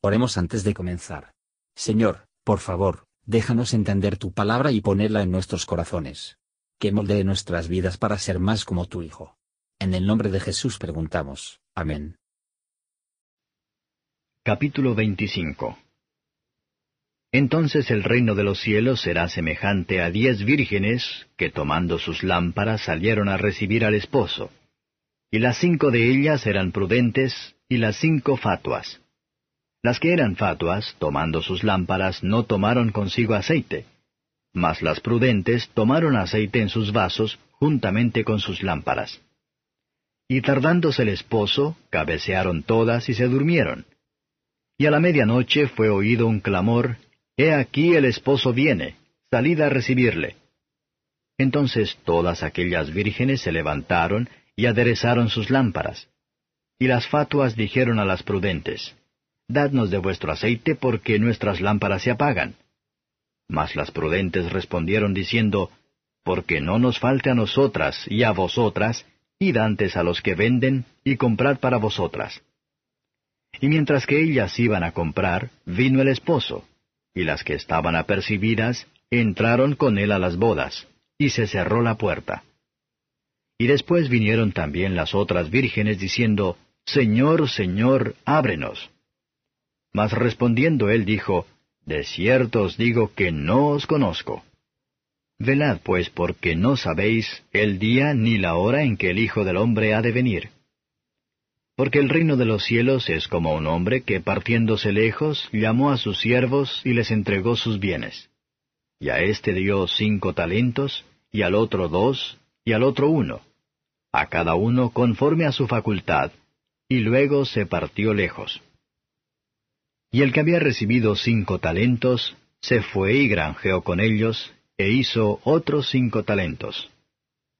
Oremos antes de comenzar. Señor, por favor, déjanos entender tu palabra y ponerla en nuestros corazones. Que moldee nuestras vidas para ser más como tu Hijo. En el nombre de Jesús preguntamos. Amén. Capítulo 25 Entonces el reino de los cielos será semejante a diez vírgenes que tomando sus lámparas salieron a recibir al esposo. Y las cinco de ellas eran prudentes y las cinco fatuas. Las que eran fatuas, tomando sus lámparas, no tomaron consigo aceite, mas las prudentes tomaron aceite en sus vasos juntamente con sus lámparas. Y tardándose el esposo, cabecearon todas y se durmieron. Y a la medianoche fue oído un clamor, He aquí el esposo viene, salid a recibirle. Entonces todas aquellas vírgenes se levantaron y aderezaron sus lámparas. Y las fatuas dijeron a las prudentes, Dadnos de vuestro aceite, porque nuestras lámparas se apagan. Mas las prudentes respondieron diciendo, Porque no nos falte a nosotras y a vosotras, id antes a los que venden, y comprad para vosotras. Y mientras que ellas iban a comprar, vino el esposo, y las que estaban apercibidas entraron con él a las bodas, y se cerró la puerta. Y después vinieron también las otras vírgenes diciendo, Señor, Señor, ábrenos. Mas respondiendo él dijo, De cierto os digo que no os conozco. Velad pues porque no sabéis el día ni la hora en que el Hijo del Hombre ha de venir. Porque el reino de los cielos es como un hombre que partiéndose lejos llamó a sus siervos y les entregó sus bienes. Y a éste dio cinco talentos, y al otro dos, y al otro uno, a cada uno conforme a su facultad, y luego se partió lejos. Y el que había recibido cinco talentos, se fue y granjeó con ellos, e hizo otros cinco talentos.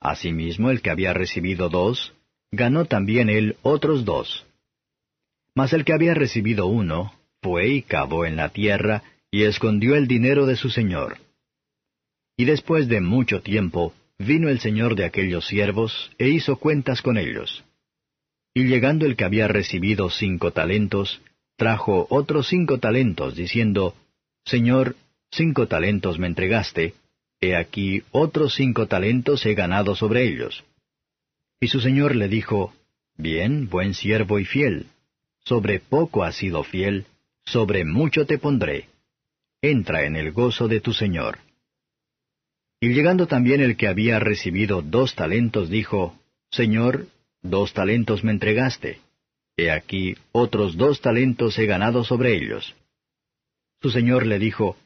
Asimismo el que había recibido dos, ganó también él otros dos. Mas el que había recibido uno, fue y cavó en la tierra, y escondió el dinero de su señor. Y después de mucho tiempo, vino el señor de aquellos siervos, e hizo cuentas con ellos. Y llegando el que había recibido cinco talentos, trajo otros cinco talentos, diciendo, Señor, cinco talentos me entregaste, he aquí otros cinco talentos he ganado sobre ellos. Y su señor le dijo, Bien, buen siervo y fiel, sobre poco has sido fiel, sobre mucho te pondré. Entra en el gozo de tu señor. Y llegando también el que había recibido dos talentos, dijo, Señor, dos talentos me entregaste He aquí otros dos talentos he ganado sobre ellos. Su señor le dijo,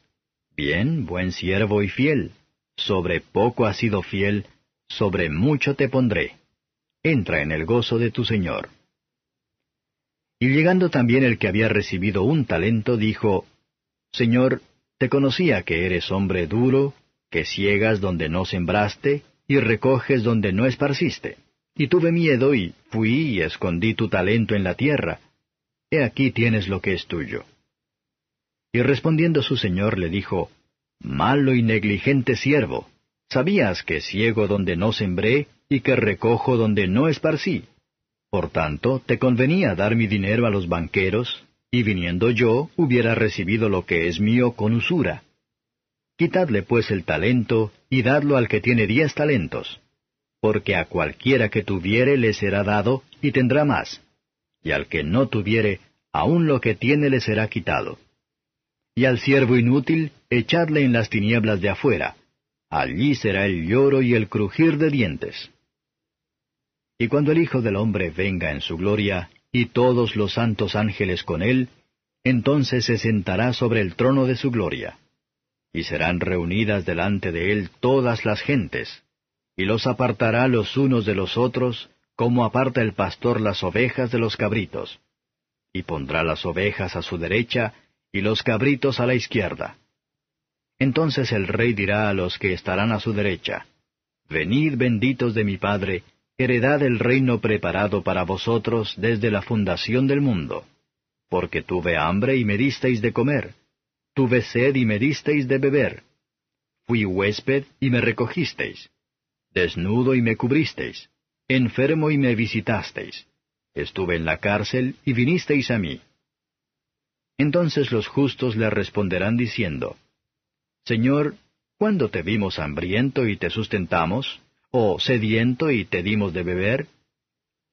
Bien, buen siervo y fiel, sobre poco has sido fiel, sobre mucho te pondré. Entra en el gozo de tu señor. Y llegando también el que había recibido un talento, dijo, Señor, te conocía que eres hombre duro, que ciegas donde no sembraste, y recoges donde no esparciste. Y tuve miedo y fui y escondí tu talento en la tierra. He aquí tienes lo que es tuyo. Y respondiendo su señor le dijo, Malo y negligente siervo, sabías que ciego donde no sembré y que recojo donde no esparcí. Por tanto, te convenía dar mi dinero a los banqueros, y viniendo yo hubiera recibido lo que es mío con usura. Quitadle pues el talento, y dadlo al que tiene diez talentos porque a cualquiera que tuviere le será dado, y tendrá más, y al que no tuviere, aun lo que tiene le será quitado. Y al siervo inútil, echadle en las tinieblas de afuera, allí será el lloro y el crujir de dientes. Y cuando el Hijo del Hombre venga en su gloria, y todos los santos ángeles con él, entonces se sentará sobre el trono de su gloria. Y serán reunidas delante de él todas las gentes, y los apartará los unos de los otros, como aparta el pastor las ovejas de los cabritos. Y pondrá las ovejas a su derecha, y los cabritos a la izquierda. Entonces el rey dirá a los que estarán a su derecha, Venid benditos de mi Padre, heredad el reino preparado para vosotros desde la fundación del mundo. Porque tuve hambre y me disteis de comer, tuve sed y me disteis de beber, fui huésped y me recogisteis desnudo y me cubristeis, enfermo y me visitasteis, estuve en la cárcel y vinisteis a mí. Entonces los justos le responderán diciendo, Señor, ¿cuándo te vimos hambriento y te sustentamos? ¿O sediento y te dimos de beber?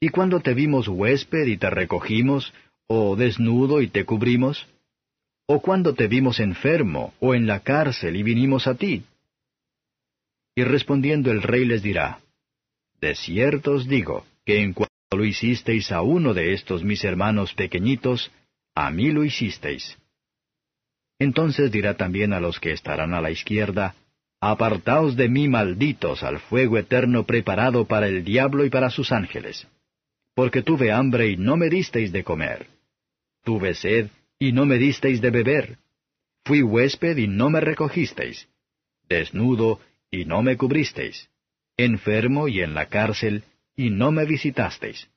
¿Y cuándo te vimos huésped y te recogimos? ¿O desnudo y te cubrimos? ¿O cuándo te vimos enfermo o en la cárcel y vinimos a ti? Y respondiendo el rey les dirá, De cierto os digo, que en cuanto lo hicisteis a uno de estos mis hermanos pequeñitos, a mí lo hicisteis. Entonces dirá también a los que estarán a la izquierda, Apartaos de mí, malditos, al fuego eterno preparado para el diablo y para sus ángeles. Porque tuve hambre y no me disteis de comer. Tuve sed y no me disteis de beber. Fui huésped y no me recogisteis. Desnudo y no me cubristeis. Enfermo y en la cárcel y no me visitasteis.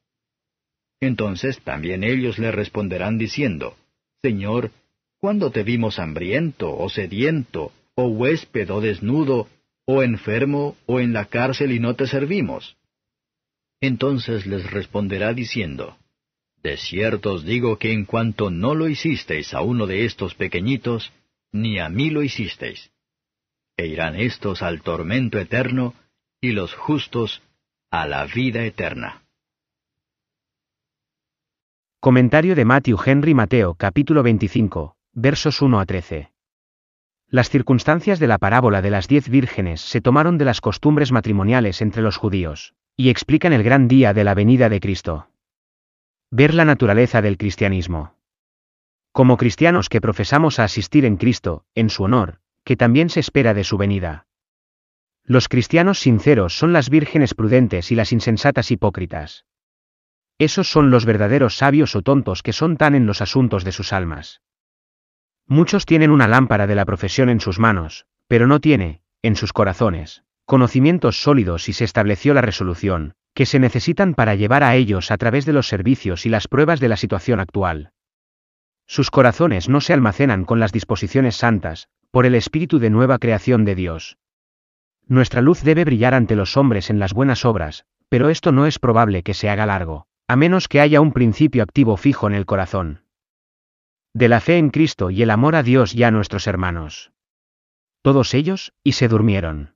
Entonces también ellos le responderán diciendo, Señor, ¿cuándo te vimos hambriento, o sediento, o huésped, o desnudo, o enfermo, o en la cárcel y no te servimos? Entonces les responderá diciendo, De cierto os digo que en cuanto no lo hicisteis a uno de estos pequeñitos, ni a mí lo hicisteis. E irán estos al tormento eterno, y los justos a la vida eterna. Comentario de Matthew Henry Mateo capítulo 25, versos 1 a 13. Las circunstancias de la parábola de las diez vírgenes se tomaron de las costumbres matrimoniales entre los judíos, y explican el gran día de la venida de Cristo. Ver la naturaleza del cristianismo. Como cristianos que profesamos a asistir en Cristo, en su honor, que también se espera de su venida. Los cristianos sinceros son las vírgenes prudentes y las insensatas hipócritas. Esos son los verdaderos sabios o tontos que son tan en los asuntos de sus almas. Muchos tienen una lámpara de la profesión en sus manos, pero no tiene, en sus corazones, conocimientos sólidos y se estableció la resolución, que se necesitan para llevar a ellos a través de los servicios y las pruebas de la situación actual. Sus corazones no se almacenan con las disposiciones santas, por el espíritu de nueva creación de Dios. Nuestra luz debe brillar ante los hombres en las buenas obras, pero esto no es probable que se haga largo a menos que haya un principio activo fijo en el corazón. De la fe en Cristo y el amor a Dios y a nuestros hermanos. Todos ellos, y se durmieron.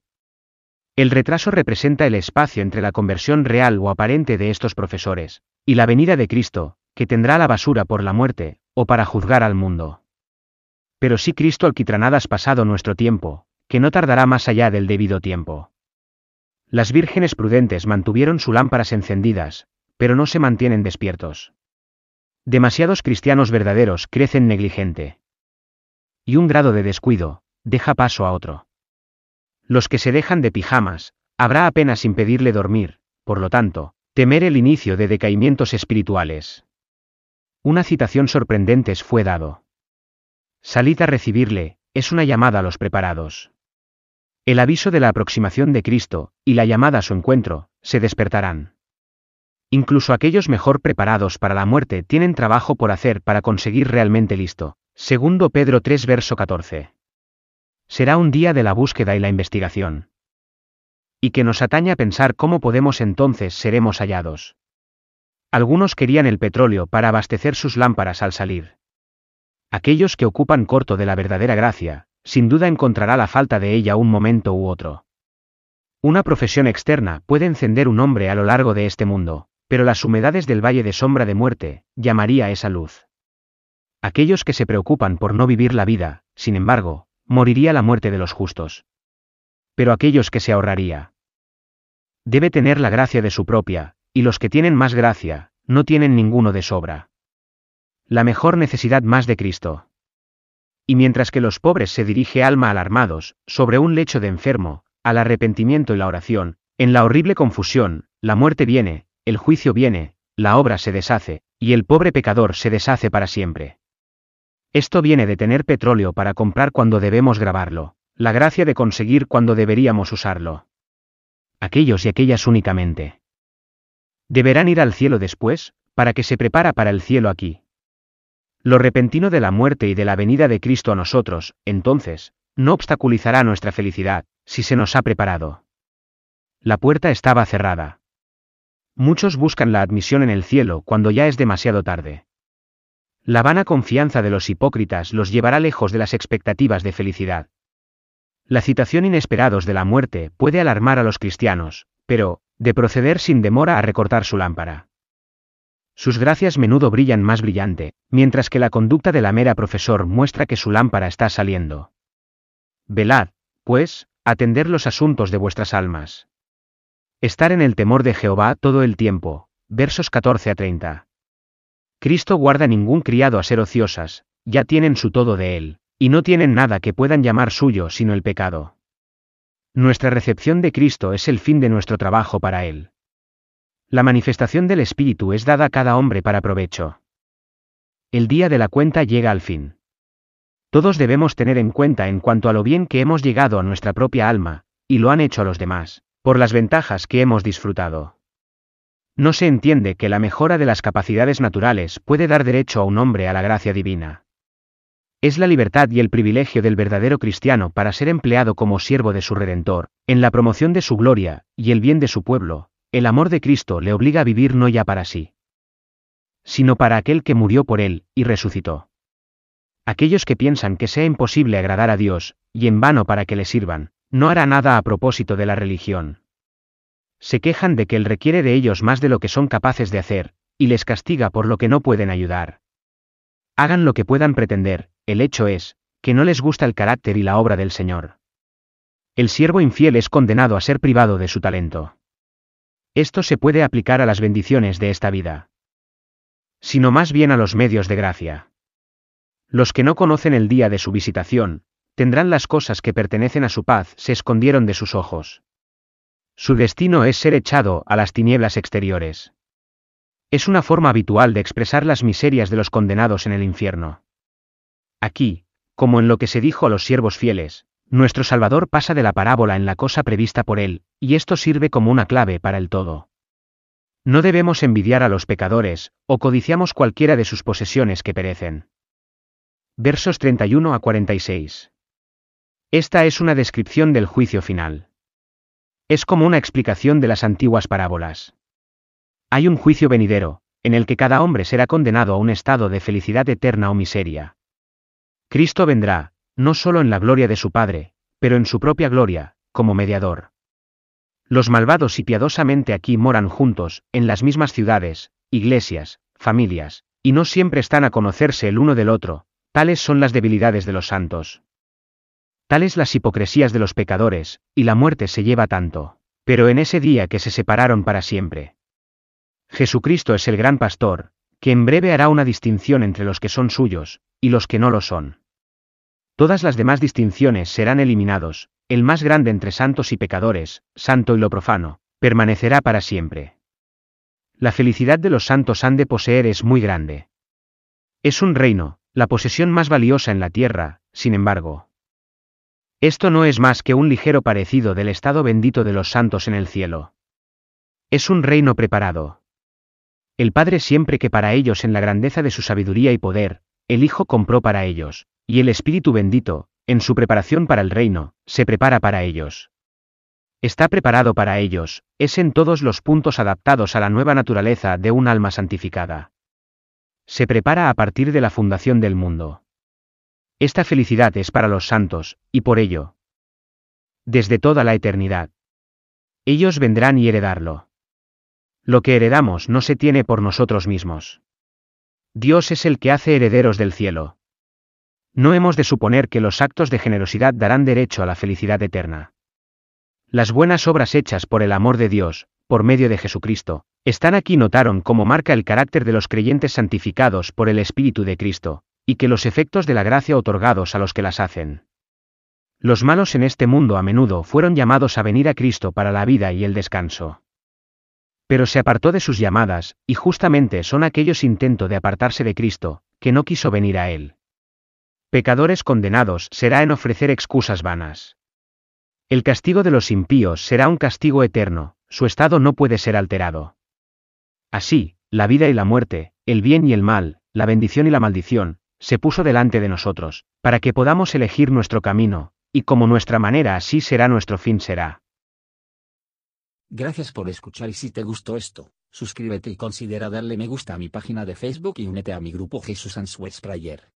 El retraso representa el espacio entre la conversión real o aparente de estos profesores, y la venida de Cristo, que tendrá la basura por la muerte, o para juzgar al mundo. Pero si Cristo alquitranadas pasado nuestro tiempo, que no tardará más allá del debido tiempo. Las vírgenes prudentes mantuvieron sus lámparas encendidas, pero no se mantienen despiertos. Demasiados cristianos verdaderos crecen negligente. Y un grado de descuido, deja paso a otro. Los que se dejan de pijamas, habrá apenas impedirle dormir, por lo tanto, temer el inicio de decaimientos espirituales. Una citación sorprendente fue dado. Salid a recibirle, es una llamada a los preparados. El aviso de la aproximación de Cristo, y la llamada a su encuentro, se despertarán. Incluso aquellos mejor preparados para la muerte tienen trabajo por hacer para conseguir realmente listo. Segundo Pedro 3 verso 14. Será un día de la búsqueda y la investigación. Y que nos atañe pensar cómo podemos entonces seremos hallados. Algunos querían el petróleo para abastecer sus lámparas al salir. Aquellos que ocupan corto de la verdadera gracia, sin duda encontrará la falta de ella un momento u otro. Una profesión externa puede encender un hombre a lo largo de este mundo, pero las humedades del valle de sombra de muerte, llamaría esa luz. Aquellos que se preocupan por no vivir la vida, sin embargo, moriría la muerte de los justos. Pero aquellos que se ahorraría. Debe tener la gracia de su propia, y los que tienen más gracia, no tienen ninguno de sobra. La mejor necesidad más de Cristo. Y mientras que los pobres se dirige alma alarmados, sobre un lecho de enfermo, al arrepentimiento y la oración, en la horrible confusión, la muerte viene, el juicio viene, la obra se deshace, y el pobre pecador se deshace para siempre. Esto viene de tener petróleo para comprar cuando debemos grabarlo, la gracia de conseguir cuando deberíamos usarlo. Aquellos y aquellas únicamente. Deberán ir al cielo después, para que se prepara para el cielo aquí. Lo repentino de la muerte y de la venida de Cristo a nosotros, entonces, no obstaculizará nuestra felicidad, si se nos ha preparado. La puerta estaba cerrada. Muchos buscan la admisión en el cielo cuando ya es demasiado tarde. La vana confianza de los hipócritas los llevará lejos de las expectativas de felicidad. La citación inesperados de la muerte puede alarmar a los cristianos, pero, de proceder sin demora a recortar su lámpara. Sus gracias menudo brillan más brillante, mientras que la conducta de la mera profesor muestra que su lámpara está saliendo. Velad, pues, atender los asuntos de vuestras almas. Estar en el temor de Jehová todo el tiempo. Versos 14 a 30. Cristo guarda ningún criado a ser ociosas, ya tienen su todo de él, y no tienen nada que puedan llamar suyo sino el pecado. Nuestra recepción de Cristo es el fin de nuestro trabajo para Él. La manifestación del Espíritu es dada a cada hombre para provecho. El día de la cuenta llega al fin. Todos debemos tener en cuenta en cuanto a lo bien que hemos llegado a nuestra propia alma, y lo han hecho a los demás, por las ventajas que hemos disfrutado. No se entiende que la mejora de las capacidades naturales puede dar derecho a un hombre a la gracia divina. Es la libertad y el privilegio del verdadero cristiano para ser empleado como siervo de su Redentor, en la promoción de su gloria, y el bien de su pueblo, el amor de Cristo le obliga a vivir no ya para sí, sino para aquel que murió por él, y resucitó. Aquellos que piensan que sea imposible agradar a Dios, y en vano para que le sirvan, no hará nada a propósito de la religión. Se quejan de que Él requiere de ellos más de lo que son capaces de hacer, y les castiga por lo que no pueden ayudar. Hagan lo que puedan pretender, el hecho es, que no les gusta el carácter y la obra del Señor. El siervo infiel es condenado a ser privado de su talento. Esto se puede aplicar a las bendiciones de esta vida. Sino más bien a los medios de gracia. Los que no conocen el día de su visitación, tendrán las cosas que pertenecen a su paz se escondieron de sus ojos. Su destino es ser echado a las tinieblas exteriores. Es una forma habitual de expresar las miserias de los condenados en el infierno. Aquí, como en lo que se dijo a los siervos fieles, nuestro Salvador pasa de la parábola en la cosa prevista por él, y esto sirve como una clave para el todo. No debemos envidiar a los pecadores, o codiciamos cualquiera de sus posesiones que perecen. Versos 31 a 46. Esta es una descripción del juicio final. Es como una explicación de las antiguas parábolas. Hay un juicio venidero, en el que cada hombre será condenado a un estado de felicidad eterna o miseria. Cristo vendrá, no solo en la gloria de su Padre, pero en su propia gloria, como mediador. Los malvados y piadosamente aquí moran juntos, en las mismas ciudades, iglesias, familias, y no siempre están a conocerse el uno del otro, tales son las debilidades de los santos. Tales las hipocresías de los pecadores, y la muerte se lleva tanto, pero en ese día que se separaron para siempre. Jesucristo es el gran pastor, que en breve hará una distinción entre los que son suyos, y los que no lo son. Todas las demás distinciones serán eliminados, el más grande entre santos y pecadores, santo y lo profano, permanecerá para siempre. La felicidad de los santos han de poseer es muy grande. Es un reino, la posesión más valiosa en la tierra, sin embargo. Esto no es más que un ligero parecido del estado bendito de los santos en el cielo. Es un reino preparado. El Padre siempre que para ellos en la grandeza de su sabiduría y poder, el Hijo compró para ellos, y el Espíritu bendito, en su preparación para el reino, se prepara para ellos. Está preparado para ellos, es en todos los puntos adaptados a la nueva naturaleza de un alma santificada. Se prepara a partir de la fundación del mundo. Esta felicidad es para los santos, y por ello. Desde toda la eternidad. Ellos vendrán y heredarlo. Lo que heredamos no se tiene por nosotros mismos. Dios es el que hace herederos del cielo. No hemos de suponer que los actos de generosidad darán derecho a la felicidad eterna. Las buenas obras hechas por el amor de Dios, por medio de Jesucristo, están aquí notaron como marca el carácter de los creyentes santificados por el Espíritu de Cristo, y que los efectos de la gracia otorgados a los que las hacen. Los malos en este mundo a menudo fueron llamados a venir a Cristo para la vida y el descanso. Pero se apartó de sus llamadas, y justamente son aquellos intento de apartarse de Cristo, que no quiso venir a Él pecadores condenados será en ofrecer excusas vanas. El castigo de los impíos será un castigo eterno, su estado no puede ser alterado. Así, la vida y la muerte, el bien y el mal, la bendición y la maldición, se puso delante de nosotros, para que podamos elegir nuestro camino, y como nuestra manera así será nuestro fin será. Gracias por escuchar y si te gustó esto, Suscríbete y considera darle me gusta a mi página de Facebook y únete a mi grupo Jesús Answers Prayer.